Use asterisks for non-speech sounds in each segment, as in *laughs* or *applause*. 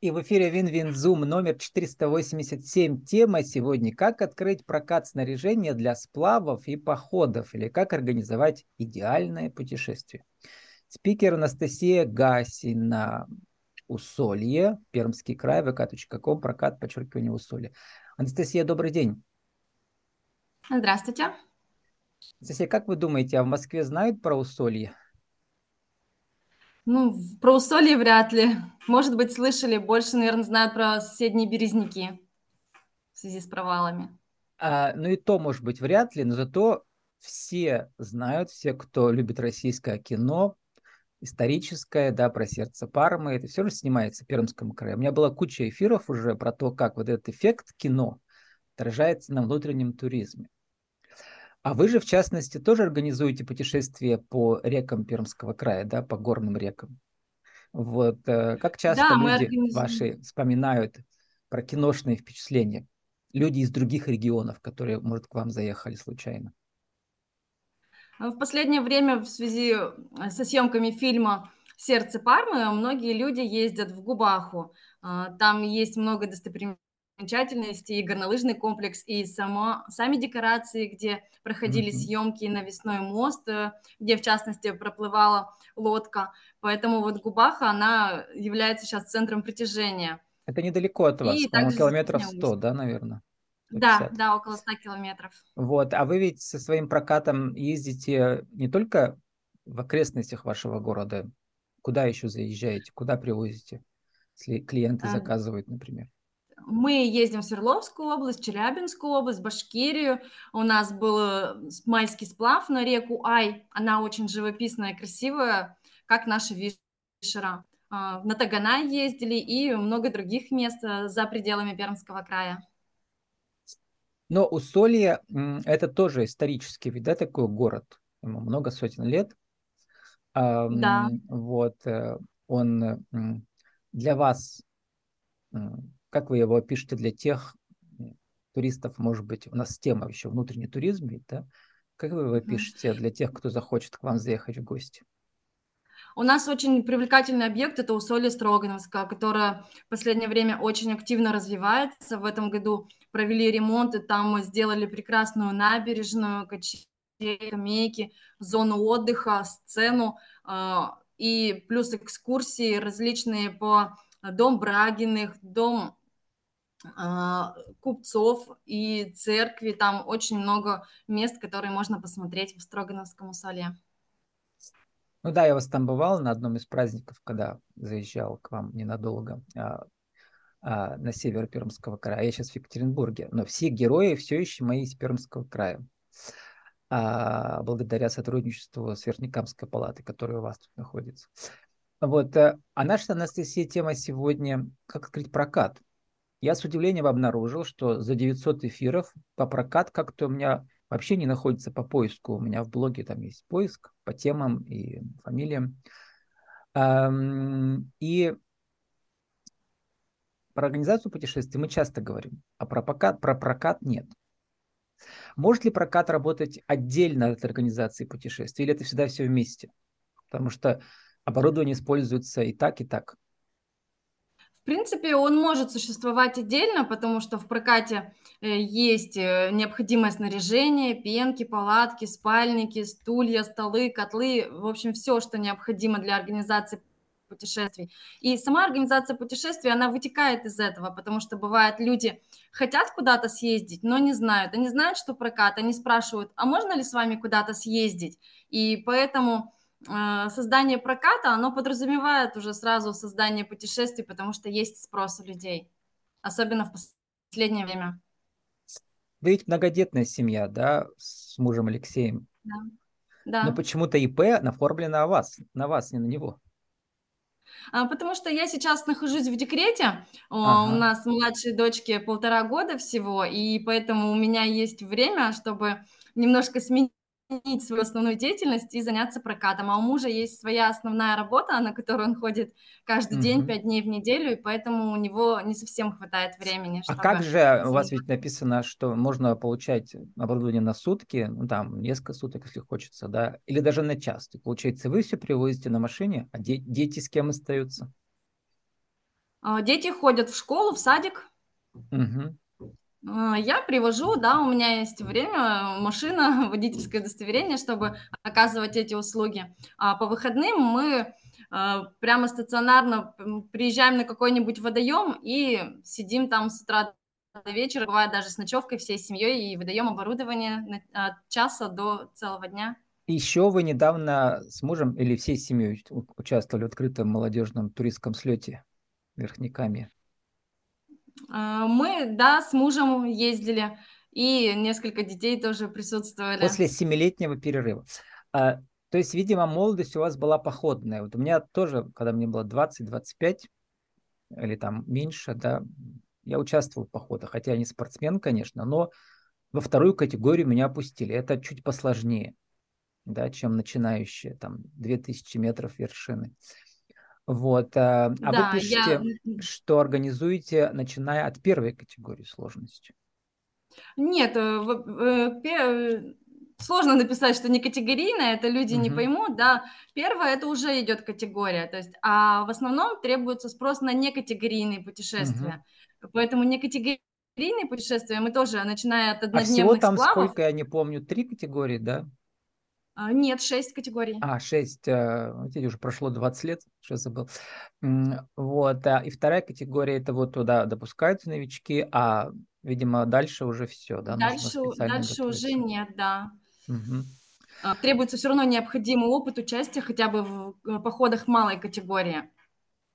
И в эфире Вин-Вин-Зум номер 487. Тема сегодня «Как открыть прокат снаряжения для сплавов и походов» или «Как организовать идеальное путешествие». Спикер Анастасия Гасина, Усолье, Пермский край, vk.com, прокат, подчеркивание Усолье. Анастасия, добрый день. Здравствуйте. Анастасия, как вы думаете, а в Москве знают про Усолье? Ну, про Усолье вряд ли. Может быть, слышали. Больше, наверное, знают про соседние березники в связи с провалами. А, ну и то, может быть, вряд ли, но зато все знают, все, кто любит российское кино, историческое, да, про сердце Пармы, это все же снимается в Пермском крае. У меня была куча эфиров уже про то, как вот этот эффект кино отражается на внутреннем туризме. А вы же, в частности, тоже организуете путешествия по рекам Пермского края, да, по горным рекам. Вот э, как часто да, люди ваши вспоминают про киношные впечатления? Люди из других регионов, которые, может, к вам заехали случайно. В последнее время в связи э, со съемками фильма «Сердце Пармы» многие люди ездят в Губаху. А, там есть много достопримечательностей достопримечательности, и горнолыжный комплекс, и сама, сами декорации, где проходили mm-hmm. съемки, навесной мост, э, где, в частности, проплывала лодка. Поэтому вот Губаха, она является сейчас центром притяжения. Это недалеко от вас, по-моему, километров 100, да, наверное? 50. Да, да, около 100 километров. Вот, а вы ведь со своим прокатом ездите не только в окрестностях вашего города, куда еще заезжаете, куда привозите, если клиенты а... заказывают, например? Мы ездим в Свердловскую область, Челябинскую область, Башкирию. У нас был э, майский сплав на реку Ай. Она очень живописная, красивая, как наша Вишера. А, на Тагана ездили и много других мест э, за пределами Пермского края. Но Усолье – это тоже исторический, ведь, да, такой город. Ему много сотен лет. Да. Вот, э, он для вас как вы его опишете для тех туристов, может быть, у нас тема еще внутренний туризм, да? Как вы его пишете для тех, кто захочет к вам заехать в гости? У нас очень привлекательный объект – это Усолье Строгановское, которое в последнее время очень активно развивается. В этом году провели ремонт, и там мы сделали прекрасную набережную, качели, скамейки, зону отдыха, сцену, а, и плюс экскурсии различные по Дом Брагиных, Дом купцов и церкви. Там очень много мест, которые можно посмотреть в Строгановском усолье. Ну да, я вас там бывал на одном из праздников, когда заезжал к вам ненадолго а, а, на север Пермского края. Я сейчас в Екатеринбурге, но все герои все еще мои из Пермского края. А, благодаря сотрудничеству с Верхнекамской палатой, которая у вас тут находится. Вот, э, а наша, Анастасия, тема сегодня «Как открыть прокат?» Я с удивлением обнаружил, что за 900 эфиров по прокат как-то у меня вообще не находится по поиску. У меня в блоге там есть поиск по темам и фамилиям. И про организацию путешествий мы часто говорим, а про прокат, про прокат нет. Может ли прокат работать отдельно от организации путешествий, или это всегда все вместе? Потому что оборудование используется и так, и так. В принципе, он может существовать отдельно, потому что в прокате э, есть э, необходимое снаряжение, пенки, палатки, спальники, стулья, столы, котлы, в общем, все, что необходимо для организации путешествий. И сама организация путешествий, она вытекает из этого, потому что бывает, люди хотят куда-то съездить, но не знают. Они знают, что прокат, они спрашивают, а можно ли с вами куда-то съездить? И поэтому создание проката, оно подразумевает уже сразу создание путешествий, потому что есть спрос у людей, особенно в последнее время. Вы ведь многодетная семья, да, с мужем Алексеем? Да. да. Но почему-то ИП наформлено на вас, на вас, не на него. А, потому что я сейчас нахожусь в декрете, ага. у нас младшей дочке полтора года всего, и поэтому у меня есть время, чтобы немножко сменить сменить свою основную деятельность и заняться прокатом. А у мужа есть своя основная работа, на которую он ходит каждый угу. день, пять дней в неделю, и поэтому у него не совсем хватает времени. А как же у вас ведь написано, что можно получать оборудование на сутки, ну там несколько суток, если хочется, да, или даже на час. И, получается, вы все привозите на машине, а де- дети с кем остаются? А, дети ходят в школу, в садик. Угу. Я привожу, да, у меня есть время, машина, *laughs* водительское удостоверение, чтобы оказывать эти услуги. А по выходным мы а, прямо стационарно приезжаем на какой-нибудь водоем и сидим там с утра до вечера, бывает даже с ночевкой всей семьей, и выдаем оборудование от часа до целого дня. Еще вы недавно с мужем или всей семьей участвовали в открытом молодежном туристском слете Верхняками. А, мы, да, с мужем ездили, и несколько детей тоже присутствовали. После семилетнего перерыва. А, то есть, видимо, молодость у вас была походная. Вот у меня тоже, когда мне было 20-25, или там меньше, да, я участвовал в походах, хотя я не спортсмен, конечно, но во вторую категорию меня опустили. Это чуть посложнее, да, чем начинающие, там, 2000 метров вершины. Вот. А, а да, вы пишете, я... что организуете, начиная от первой категории сложности. Нет, э, э, сложно написать, что не категорийное, это люди угу. не поймут, да. Первое, это уже идет категория, то есть, а в основном требуется спрос на некатегорийные путешествия. Угу. Поэтому некатегорийные путешествия мы тоже, начиная от однодневных а всего там сплавов... сколько, я не помню, три категории, да? А, нет, шесть категорий. А, шесть. Э, видите, уже прошло 20 лет, что забыл. Вот. А, и вторая категория, это вот туда допускаются новички, а, видимо, дальше уже все, да? Дальше, дальше уже нет, да. Угу. Требуется все равно необходимый опыт участия хотя бы в э, походах малой категории.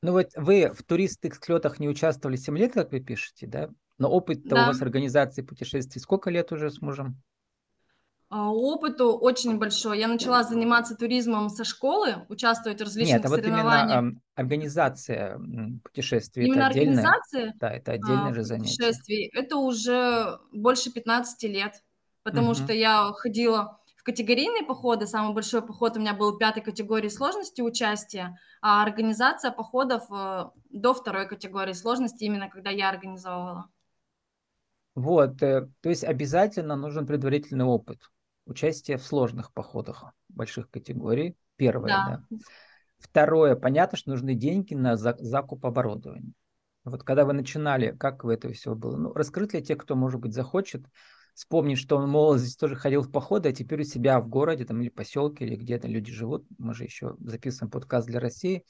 Ну вот вы в туристских слетах не участвовали 7 лет, как вы пишете, да? Но опыт да. у вас организации путешествий сколько лет уже с мужем? А, опыту очень большой. Я начала заниматься туризмом со школы, участвовать в различных Нет, а вот соревнованиях. именно э, организация путешествий. Именно это отдельное, организация да, это отдельное а, же занятие. путешествий. Это уже больше 15 лет, потому угу. что я ходила в категорийные походы. Самый большой поход у меня был пятой категории сложности участия, а организация походов э, до второй категории сложности, именно когда я организовывала. Вот, э, то есть обязательно нужен предварительный опыт участие в сложных походах больших категорий. Первое, да. да. Второе, понятно, что нужны деньги на закуп оборудования. Вот когда вы начинали, как вы это все было? Ну, раскрыть для тех, кто, может быть, захочет, вспомнить, что он молодость тоже ходил в походы, а теперь у себя в городе там, или поселке, или где-то люди живут, мы же еще записываем подкаст для России,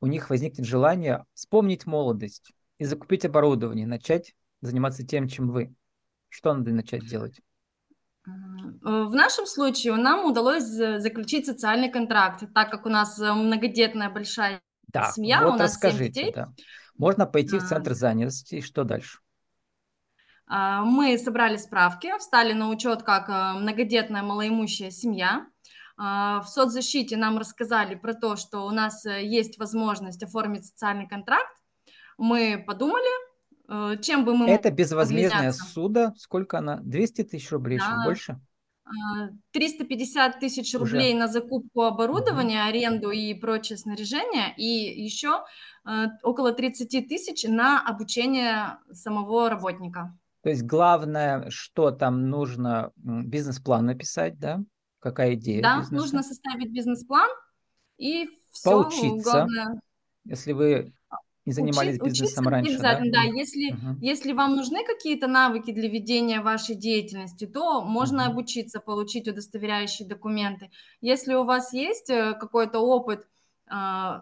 у них возникнет желание вспомнить молодость и закупить оборудование, начать заниматься тем, чем вы. Что надо начать делать? В нашем случае нам удалось заключить социальный контракт, так как у нас э, многодетная большая да, семья, вот у нас расскажите, детей. Да. Можно пойти в центр занятости, что дальше? А, мы собрали справки, встали на учет как э, многодетная малоимущая семья. А, в соцзащите нам рассказали про то, что у нас э, есть возможность оформить социальный контракт. Мы подумали, Э, чем бы мы Это безвозмездная суда. Сколько она? 200 тысяч рублей, да. еще больше? 350 а, тысяч рублей Уже. на закупку оборудования, угу. аренду и прочее снаряжение, и еще э, около 30 тысяч на обучение самого работника. То есть главное, что там нужно бизнес-план написать, да? Какая идея? Да, бизнеса? нужно составить бизнес-план и все. Поучиться. Главное... Если вы не занимались Учи, бизнесом раньше, обязательно, да? да. Если, угу. если вам нужны какие-то навыки для ведения вашей деятельности, то можно угу. обучиться, получить удостоверяющие документы. Если у вас есть э, какой-то опыт э,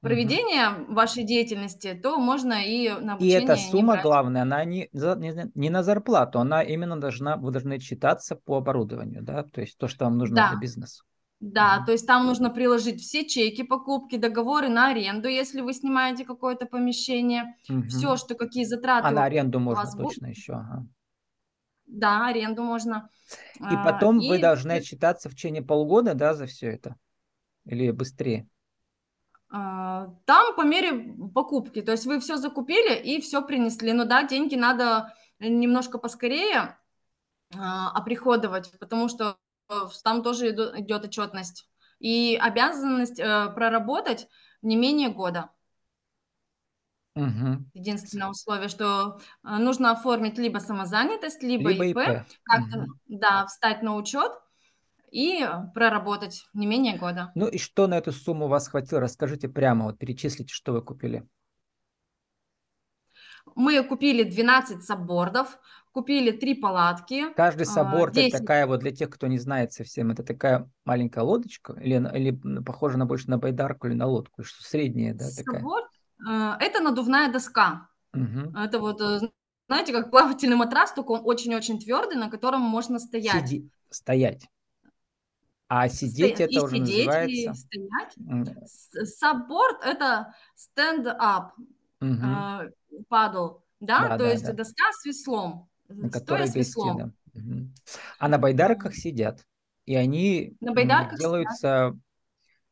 проведения угу. вашей деятельности, то можно и на обучение. И эта сумма, главная, она не, не, не на зарплату, она именно должна, вы должны читаться по оборудованию, да, то есть то, что вам нужно да. для бизнеса. Да, то есть там нужно приложить все чеки покупки, договоры на аренду, если вы снимаете какое-то помещение, угу. все, что какие затраты. А на аренду можно точно будут. еще. Ага. Да, аренду можно. И а, потом и... вы должны отчитаться в течение полгода, да, за все это? Или быстрее? А, там по мере покупки, то есть вы все закупили и все принесли. Но да, деньги надо немножко поскорее а, оприходовать, потому что там тоже идет отчетность. И обязанность э, проработать не менее года. Угу. Единственное условие, что э, нужно оформить либо самозанятость, либо, либо ИП, ИП. как-то, угу. да, встать на учет и проработать не менее года. Ну и что на эту сумму у вас хватило? Расскажите прямо, вот перечислите, что вы купили. Мы купили 12 саббордов, купили три палатки. Каждый а, сабборд это 10 такая вот для тех, кто не знает совсем, это такая маленькая лодочка или, или похожа на больше на байдарку или на лодку, что средняя, да, такая. Э, это надувная доска. Мгм. Это вот, э, знаете, как плавательный матрас, только он очень-очень твердый, на котором можно стоять. Сиди- стоять. А сидеть Сто- это и уже сидеть, называется. и стоять. м, С- Сабборд это stand-up мгм, э, paddle, да, Да, то да, есть да. доска с веслом, стоя с веслом. Мгм. А на байдарках сидят, и они На байдарках сидят. делаются,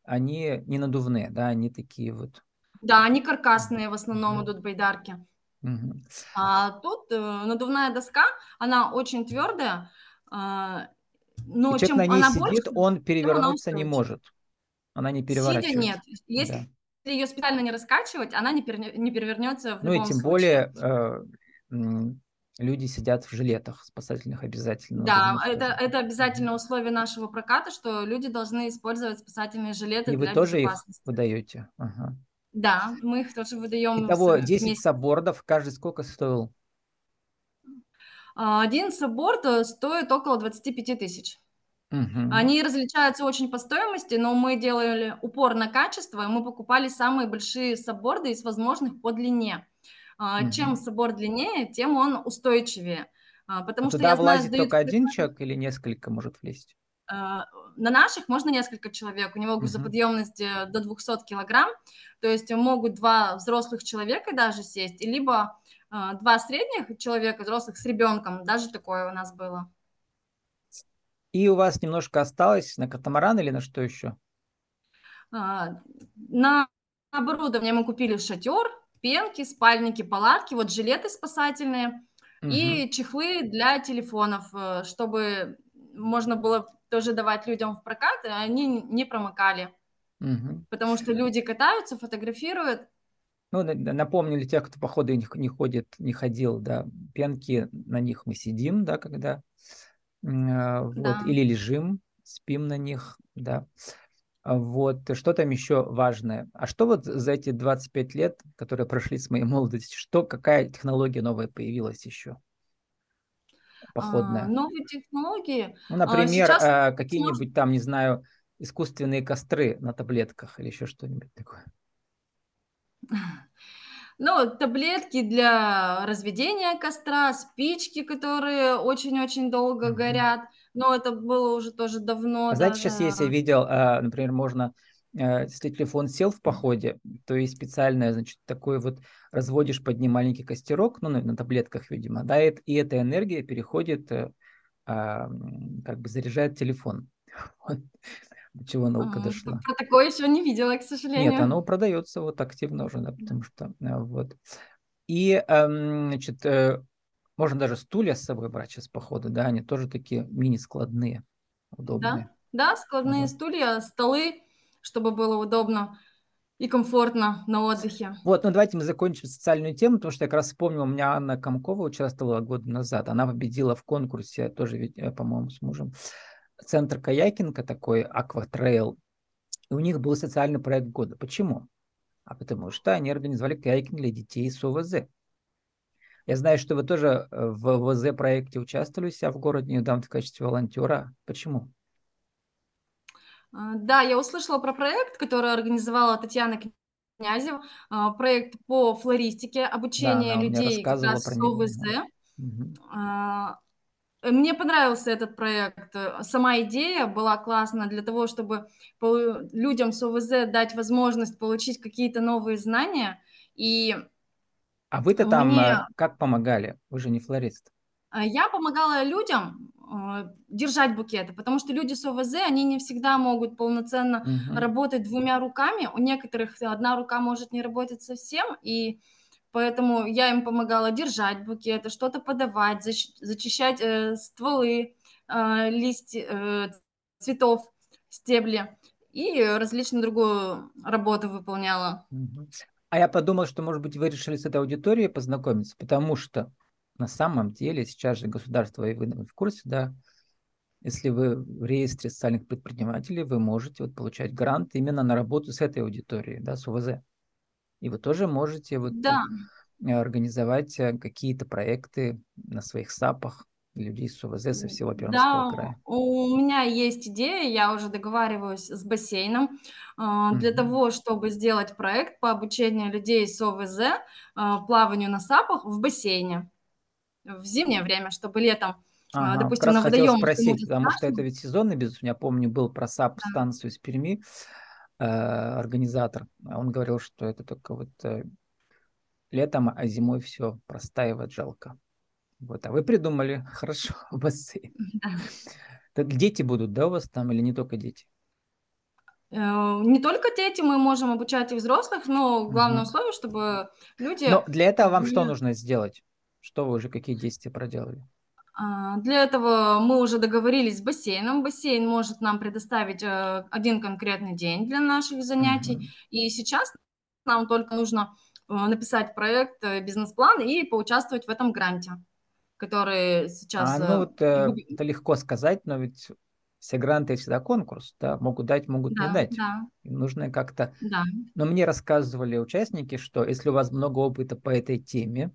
они не надувные, да, они такие вот. Да, они каркасные в основном Мгм, идут байдарки. мгм. А тут э, надувная доска, она очень твердая, а, но И человек на чем ней она сидит, больше, он перевернуться не может. Она не Сидя переворачивается. нет. Если Да. Ее специально не раскачивать, она не, перне- не перевернется в Ну и тем случае. более э, люди сидят в жилетах спасательных обязательно. Да, это, это обязательное условие нашего проката, что люди должны использовать спасательные жилеты И вы для тоже их выдаете? Ага. Да, мы их тоже выдаем Итого с- 10 вместе. саббордов, каждый сколько стоил? А, Один сабборд э, стоит около 25 тысяч. Мгм. Они различаются очень по стоимости, но мы делали упор на качество, и мы покупали самые большие сабборды из возможных по длине. А, Мгм. Чем сабборд длиннее, тем он устойчивее. А, А Потому что туда я знаю, влазит сдают только один человек или несколько может влезть? а, на наших можно несколько человек, у него грузоподъемность э, до 200 килограмм, то есть могут два взрослых человека даже сесть, либо а, два средних человека, взрослых с ребенком, даже такое у нас было. И у вас немножко осталось на катамаран или на что еще? А, На оборудование мы купили шатер, пенки, спальники, палатки, вот жилеты спасательные Мгм. и чехлы для телефонов, э, чтобы можно было тоже давать людям в прокат, и они не промокали. Мгм. Потому что люди катаются, фотографируют. Ну, на- на- напомню для тех, кто походу не, ходит, не ходил, да, пенки, на них мы сидим, да, когда, вот, Да. или лежим, спим на них, да. А Вот, что там еще важное? А что вот за эти 25 лет, которые прошли с моей *laughs* молодости, что, какая технология новая появилась еще? А, Походная. Новые технологии. Ну, А, например, а, можно- какие-нибудь там, не знаю, искусственные костры на таблетках или еще что-нибудь такое. *laughs* Ну, таблетки для разведения костра, спички, которые очень-очень долго Мгм. горят. Но это было уже тоже давно. А знаете, сейчас даже. я видел, а, например, можно, а, если телефон сел в походе, то есть специальное, значит, такой вот разводишь под ним маленький костерок, ну, на, на таблетках, видимо, да, и, и эта энергия переходит, э, а, как бы заряжает телефон. *laughs* Вот до чего наука А, дошла. Про такое еще не видела, к Нет, сожалению. оно продается вот активно уже, да, потому что а, вот. И, эм, значит, э, можно даже стулья с собой брать сейчас походу, да, они тоже такие мини-складные, удобные. Да, да, складные Вот. стулья, столы, чтобы было удобно и комфортно на отдыхе. Вот, ну давайте мы закончим социальную тему, потому что я как раз вспомнил, у меня Анна Комкова участвовала год назад, она победила в конкурсе, тоже, ведь, э, по-моему, с мужем, центр каякинга такой, Акватрейл, и у них был социальный проект года. Почему? А потому что они организовали каякинг для детей с ОВЗ. Я знаю, что вы тоже э, в ОВЗ проекте участвовали у себя в городе недавно в качестве волонтера. Почему? А, Да, я услышала про проект, который организовала Татьяна Князева, а, проект по флористике, Да, обучение она мне людей как раз с. ОВЗ. Мгм. Мне понравился этот проект. Сама идея была классная для того, чтобы людям с ОВЗ дать возможность получить какие-то новые знания. И А вы-то там мне э, как помогали? Вы же не флорист. А, Я помогала людям э, держать букеты, потому что люди с ОВЗ, они не всегда могут полноценно Мгм. работать двумя руками. У некоторых одна рука может не работать совсем, и поэтому я им помогала держать букеты, что-то подавать, зачищать э, стволы, э, листья, э, цветов, стебли и различную другую работу выполняла. А я подумал, что, может быть, вы решили с этой аудиторией познакомиться, потому что на самом деле сейчас же государство, и вы наверное, в курсе, да, если вы в реестре социальных предпринимателей, вы можете вот получать грант именно на работу с этой аудиторией, да, с ОВЗ. И вы тоже можете вот Да, организовать какие-то проекты на своих САПах людей с ОВЗ со всего Пермского Да, края. у меня есть идея, я уже договариваюсь с бассейном а, для Мгм. того, чтобы сделать проект по обучению людей с ОВЗ а, плаванию на САПах в бассейне в зимнее время, чтобы летом, а, Ага, как допустим, раз на хотел водоемах спросить, потому что это ведь сезонный бизнес. Я помню, был про Да. САП-станцию из Перми, э, организатор. А Он говорил, что это только вот э, летом, а зимой все простаивает, жалко. Вот, а вы придумали, *laughs* хорошо, бассейн. Так дети будут, да, у вас там или не только дети? Э, Не только дети, мы можем обучать и взрослых, но главное Мгм. условие, чтобы люди Но для этого вам что нужно сделать? Что вы уже, какие действия проделали? А, Для этого мы уже договорились с бассейном. Бассейн может нам предоставить э, один конкретный день для наших занятий. Мгм. И сейчас нам только нужно э, написать проект, э, бизнес-план и поучаствовать в этом гранте, который сейчас... А, ну вот э, губ- это легко сказать, но ведь все гранты это всегда конкурс, да, могут дать, могут не Да, дать. да, нужно как-то да, Но мне рассказывали участники, что если у вас много опыта по этой теме,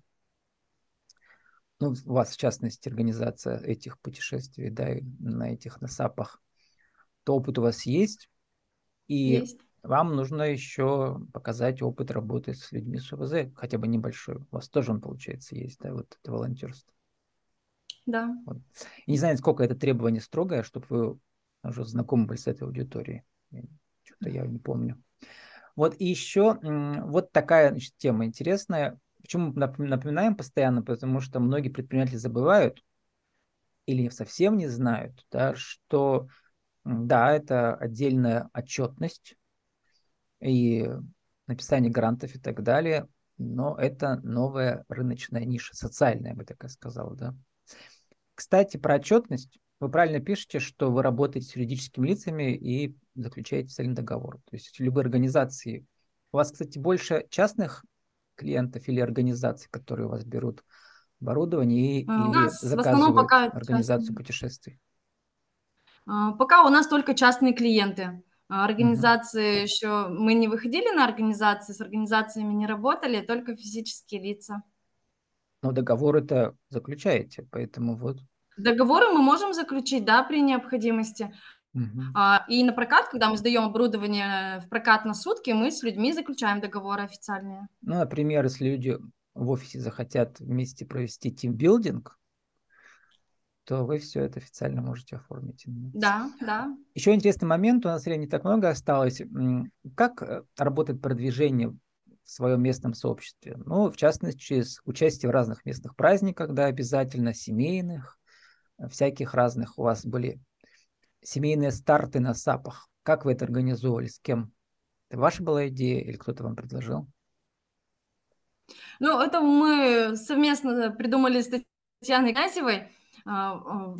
ну, у вас в частности организация этих путешествий, да, на этих насапах, то опыт у вас есть, и есть, вам нужно еще показать опыт работы с людьми с ОВЗ, хотя бы небольшой. У вас тоже он, получается, есть, да, вот это волонтерство. да. Вот. И не знаю, сколько это требование строгое, чтобы вы уже знакомы были с этой аудиторией. Что-то я не помню. Вот и еще вот такая значит, тема интересная. Почему нап- напоминаем постоянно? Потому что многие предприниматели забывают или совсем не знают, да, что да, это отдельная отчетность и написание грантов и так далее, но это новая рыночная ниша, социальная, я бы так и сказал, да. Кстати, про отчетность. Вы правильно пишете, что вы работаете с юридическими лицами и заключаете официальный договор. То есть любые организации. У вас, кстати, больше частных клиентов или организаций, которые у вас берут оборудование и, А, или заказывают пока организацию частные. путешествий. А, Пока у нас только частные клиенты. А. Организации еще мы не выходили на организации, с организациями не работали, только физические лица. Но договор это заключаете, поэтому вот. Договоры мы можем заключить, да, при необходимости. А, И на прокат, когда мы сдаем оборудование в прокат на сутки, мы с людьми заключаем договоры официальные. Ну, например, если люди в офисе захотят вместе провести тимбилдинг, то вы все это официально можете оформить. Да, да. Еще интересный момент, у нас времени так много осталось. Как э, работает продвижение в своем местном сообществе? Ну, в частности, через участие в разных местных праздниках, да, обязательно семейных, э, всяких разных. У вас были семейные старты на САПах. Как вы это организовывали? С кем? Это ваша была идея или кто-то вам предложил? Ну, это мы совместно придумали с Татьяной Князевой. А, а,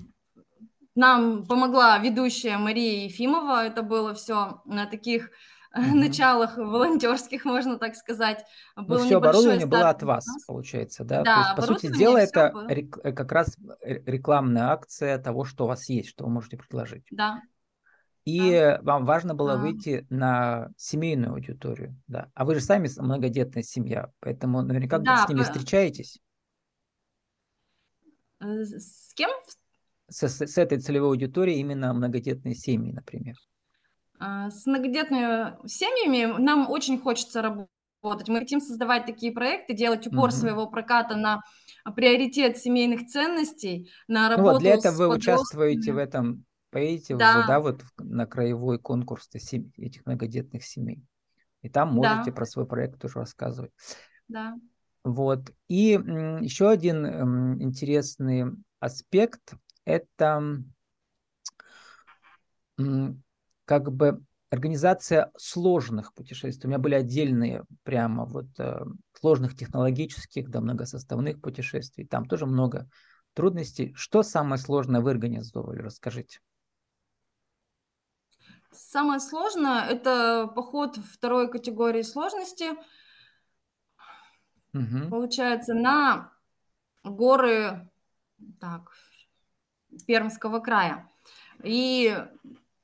Нам помогла ведущая Мария Ефимова. Это было все на таких Мгм. началах волонтерских, можно так сказать. Ну, Был все оборудование было от вас, получается, да? Да, есть, по сути дела, это было. рек- э, как раз рекламная акция того, что у вас есть, что вы можете предложить. Да, И да. вам важно было А, выйти на семейную аудиторию, да. А вы же сами многодетная семья, поэтому наверняка где-то с Да, ними по- встречаетесь, э, с кем? с, с- с этой целевой аудиторией именно многодетные семьи, например. А, С многодетными семьями нам очень хочется работать. Мы хотим создавать такие проекты, делать упор Мгм. своего проката на приоритет семейных ценностей, на Ну вот для работу этого вы участвуете в этом, поедете уже, Да, да, вот на краевой конкурс этих многодетных семей. И там можете да, про свой проект тоже рассказывать. да. Вот. И еще один м, интересный аспект – это как бы организация сложных путешествий. У меня были отдельные прямо вот э, сложных технологических, да, многосоставных путешествий. Там тоже много трудностей. Что самое сложное вы организовывали? Расскажите. Самое сложное– это поход второй категории сложности, Мгм. получается, на горы так, Пермского края. И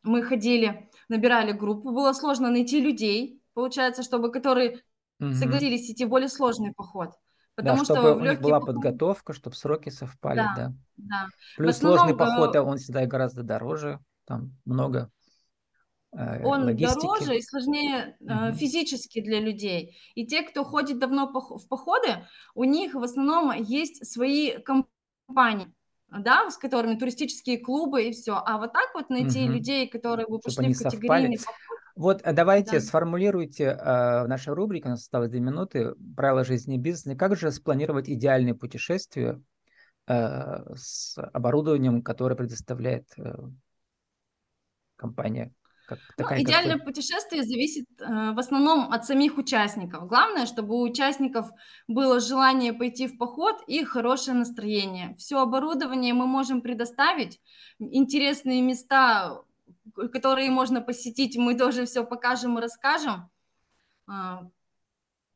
мы ходили, набирали группу, было сложно найти людей, получается, чтобы которые Мгм. согласились идти более сложный поход. Потому да, что чтобы у них была поход... подготовка, чтобы сроки совпали, да. да. да. Плюс основном, сложный поход, э, он всегда гораздо дороже, там много э, он логистики. дороже и сложнее угу. физически для людей. И те, кто ходит давно в походы, у них в основном есть свои компании да, с которыми туристические клубы и все. А вот так вот найти угу. людей, которые бы пошли в категорийный. Вот э, давайте да. сформулируйте э, наша рубрика, у нас осталось две минуты, правила жизни и бизнеса. Как же спланировать идеальное путешествие э, с оборудованием, которое предоставляет э, компания как, ну, идеальное как путешествие зависит э, в основном от самих участников. Главное, чтобы у участников было желание пойти в поход и хорошее настроение. Все оборудование мы можем предоставить, интересные места, которые можно посетить, мы тоже все покажем и расскажем. Э,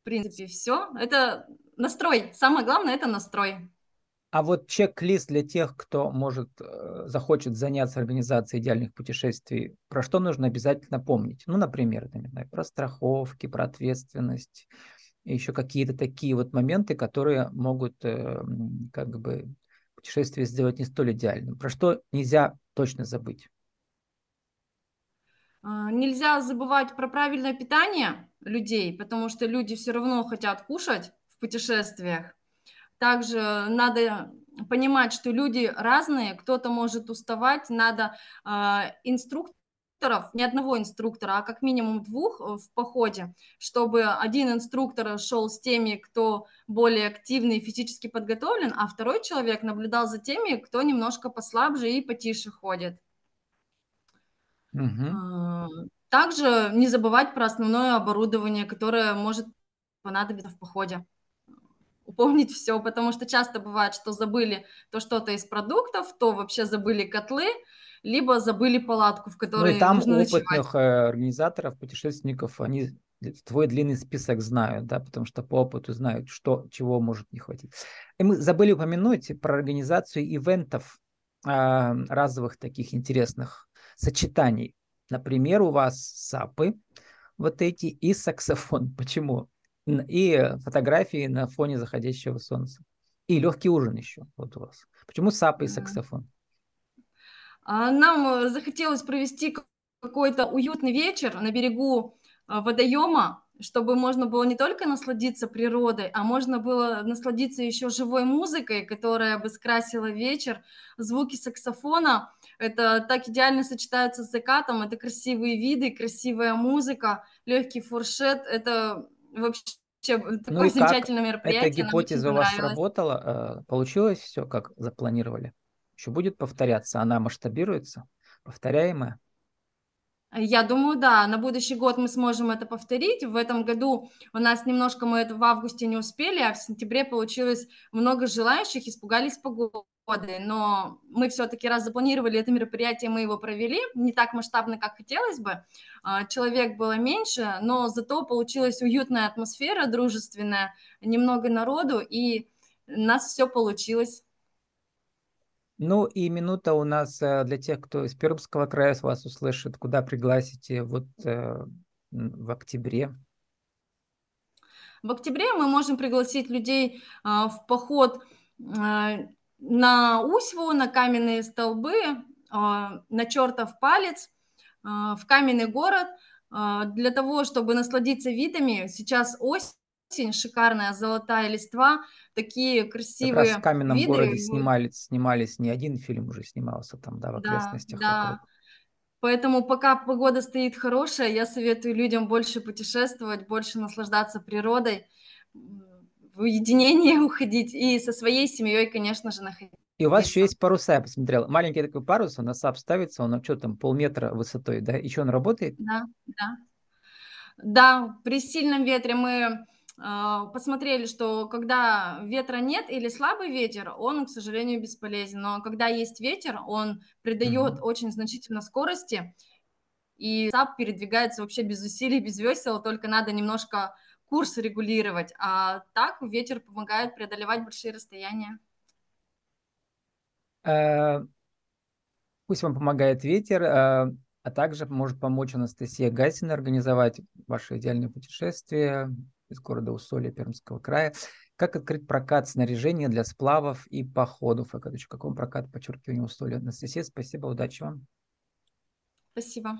в принципе, все. Это настрой. Самое главное – это настрой. А вот чек-лист для тех, кто может, э, захочет заняться организацией идеальных путешествий, про что нужно обязательно помнить? Ну, например, знаю, про страховки, про ответственность, еще какие-то такие вот моменты, которые могут э, как бы путешествие сделать не столь идеальным. Про что нельзя точно забыть? А, нельзя забывать про правильное питание людей, потому что люди все равно хотят кушать в путешествиях. Также надо понимать, что люди разные, кто-то может уставать, надо э, инструкторов, не одного инструктора, а как минимум двух в походе, чтобы один инструктор шел с теми, кто более активный и физически подготовлен, а второй человек наблюдал за теми, кто немножко послабже и потише ходит. Угу. Также не забывать про основное оборудование, которое может понадобиться в походе упомнить все, потому что часто бывает, что забыли то что-то из продуктов, то вообще забыли котлы, либо забыли палатку, в которой ну, и там нужно опытных ночевать. Э, организаторов, путешественников, они твой длинный список знают, да, потому что по опыту знают, что, чего может не хватить. И мы забыли упомянуть про организацию ивентов, э, разовых таких интересных сочетаний. Например, у вас сапы, вот эти, и саксофон. Почему? И фотографии на фоне заходящего солнца. И легкий ужин еще вот у вас. Почему сапа и саксофон? А, нам э, захотелось провести какой-то уютный вечер на берегу э, водоема, чтобы можно было не только насладиться природой, а можно было насладиться еще живой музыкой, которая бы скрасила вечер. Звуки саксофона, это так идеально сочетаются с закатом, это красивые виды, красивая музыка, легкий фуршет, это вообще такое ну замечательное мероприятие. Эта гипотеза у вас сработала? Э, получилось все, как запланировали? Еще будет повторяться? Она масштабируется? Повторяемая? Я думаю, да, на будущий год мы сможем это повторить. В этом году у нас немножко мы это в августе не успели, а в сентябре получилось много желающих, испугались погоды годы, но мы все-таки раз запланировали это мероприятие, мы его провели, не так масштабно, как хотелось бы, а, человек было меньше, но зато получилась уютная атмосфера, дружественная, немного народу, и у нас все получилось. Ну и минута у нас э, для тех, кто из Пермского края вас услышит, куда пригласите вот э, в октябре. В октябре мы можем пригласить людей а, в поход а, на Усьву, на каменные столбы, а, на чертов палец, а, в каменный город, а, для того, чтобы насладиться видами. Сейчас осень, шикарная золотая листва, такие красивые как раз в каменном виды. городе снимались, снимались, не один фильм уже снимался там, да, в окрестностях. Да, да. Поэтому пока погода стоит хорошая, я советую людям больше путешествовать, больше наслаждаться природой в уединение *laughs* уходить и со своей семьей, конечно же, находиться. И у вас еще есть паруса, я посмотрел. Маленький такой парус, он на SUP ставится, он что там, полметра высотой, да? Еще он работает? Да, да. Да, при сильном ветре мы э, посмотрели, что когда ветра нет или слабый ветер, он, к сожалению, бесполезен. Но когда есть ветер, он придает mm-hmm. очень значительно скорости, и SUP передвигается вообще без усилий, *laughs* без весел, только надо немножко курс регулировать, а так ветер помогает преодолевать большие расстояния. Э, пусть вам помогает ветер, э, а также может помочь Анастасия Гайсина организовать ваше идеальное путешествие из города Усолья Пермского края. Как открыть прокат снаряжения для сплавов и походов? В каком прокат, подчеркивание условия? Анастасия, спасибо, удачи вам. Спасибо.